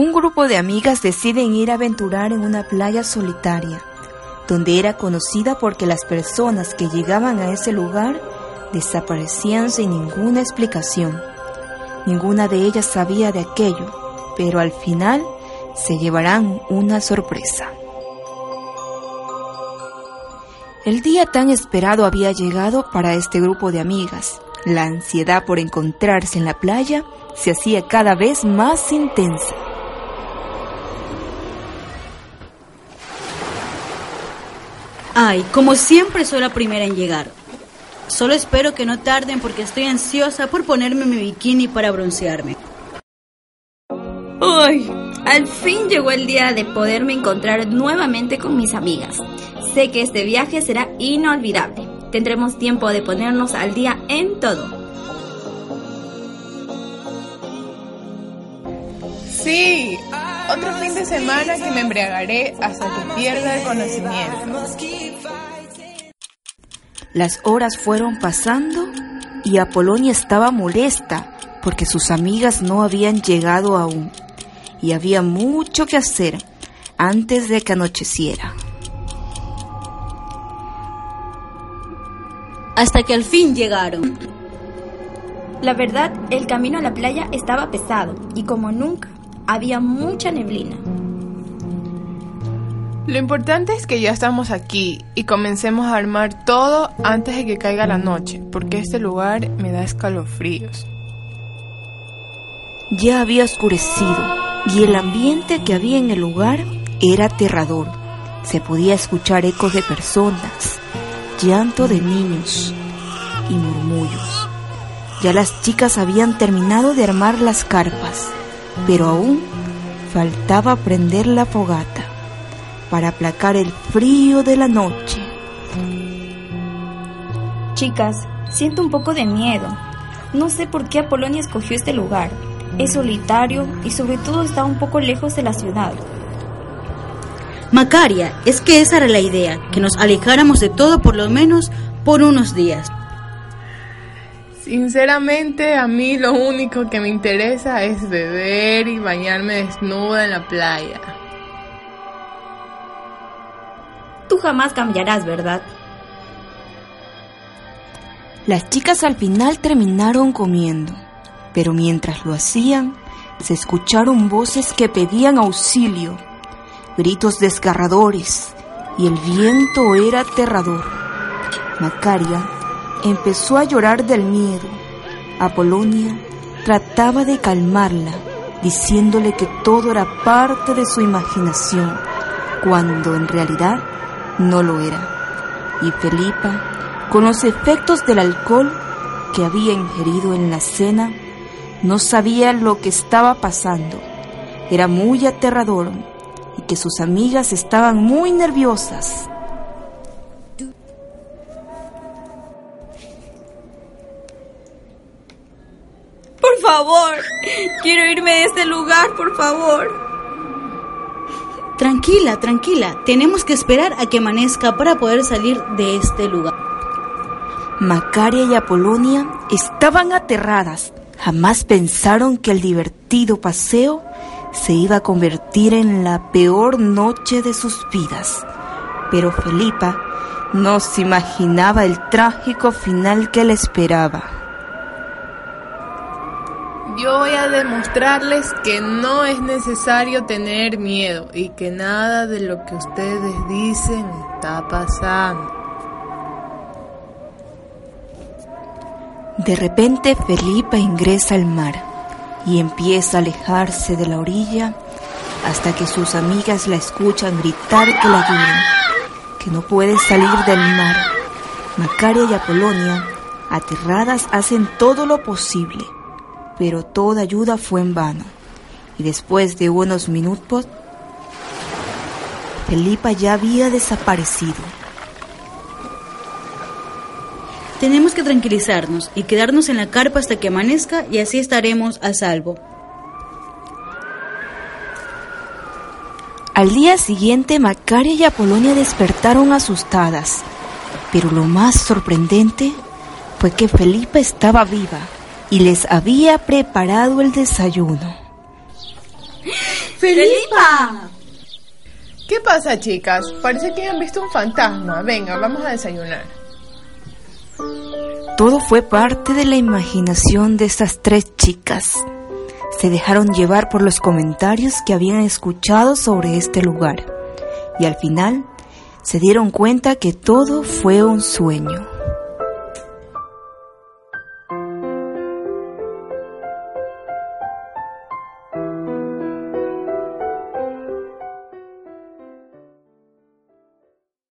Un grupo de amigas deciden ir a aventurar en una playa solitaria donde era conocida porque las personas que llegaban a ese lugar desaparecían sin ninguna explicación. Ninguna de ellas sabía de aquello, pero al final se llevarán una sorpresa. El día tan esperado había llegado para este grupo de amigas. La ansiedad por encontrarse en la playa se hacía cada vez más intensa. Ay, como siempre soy la primera en llegar. Solo espero que no tarden porque estoy ansiosa por ponerme mi bikini para broncearme. Uy, al fin llegó el día de poderme encontrar nuevamente con mis amigas. Sé que este viaje será inolvidable. Tendremos tiempo de ponernos al día en todo. Sí, otro fin de semana que me embriagaré hasta que pierda el conocimiento. Las horas fueron pasando y Apolonia estaba molesta porque sus amigas no habían llegado aún y había mucho que hacer antes de que anocheciera. Hasta que al fin llegaron. La verdad, el camino a la playa estaba pesado y como nunca había mucha neblina. Lo importante es que ya estamos aquí y comencemos a armar todo antes de que caiga la noche, porque este lugar me da escalofríos. Ya había oscurecido y el ambiente que había en el lugar era aterrador. Se podía escuchar ecos de personas, llanto de niños y murmullos. Ya las chicas habían terminado de armar las carpas pero aún faltaba prender la fogata para aplacar el frío de la noche. Chicas, siento un poco de miedo. No sé por qué Apolonia escogió este lugar. Es solitario y sobre todo está un poco lejos de la ciudad. Macaria, es que esa era la idea, que nos alejáramos de todo por lo menos por unos días. Sinceramente, a mí lo único que me interesa es beber y bañarme desnuda en la playa. Tú jamás cambiarás, ¿verdad? Las chicas al final terminaron comiendo, pero mientras lo hacían, se escucharon voces que pedían auxilio, gritos desgarradores, y el viento era aterrador. Macaria empezó a llorar del miedo. Apolonia trataba de calmarla, diciéndole que todo era parte de su imaginación, cuando en realidad no lo era. Y Felipa, con los efectos del alcohol que había ingerido en la cena, no sabía lo que estaba pasando. Era muy aterrador y que sus amigas estaban muy nerviosas. Favor, quiero irme de este lugar, por favor. Tranquila, tranquila. Tenemos que esperar a que amanezca para poder salir de este lugar. Macaria y Apolonia estaban aterradas. Jamás pensaron que el divertido paseo se iba a convertir en la peor noche de sus vidas. Pero Felipa no se imaginaba el trágico final que le esperaba. Yo voy a demostrarles que no es necesario tener miedo y que nada de lo que ustedes dicen está pasando. De repente Felipa ingresa al mar y empieza a alejarse de la orilla hasta que sus amigas la escuchan gritar que la ayuden, que no puede salir del mar. Macaria y Apolonia, aterradas, hacen todo lo posible pero toda ayuda fue en vano. Y después de unos minutos, Felipa ya había desaparecido. Tenemos que tranquilizarnos y quedarnos en la carpa hasta que amanezca y así estaremos a salvo. Al día siguiente, Macaria y Apolonia despertaron asustadas, pero lo más sorprendente fue que Felipa estaba viva y les había preparado el desayuno. ¡Felipa! ¿Qué pasa, chicas? Parece que han visto un fantasma. Venga, vamos a desayunar. Todo fue parte de la imaginación de estas tres chicas. Se dejaron llevar por los comentarios que habían escuchado sobre este lugar y al final se dieron cuenta que todo fue un sueño.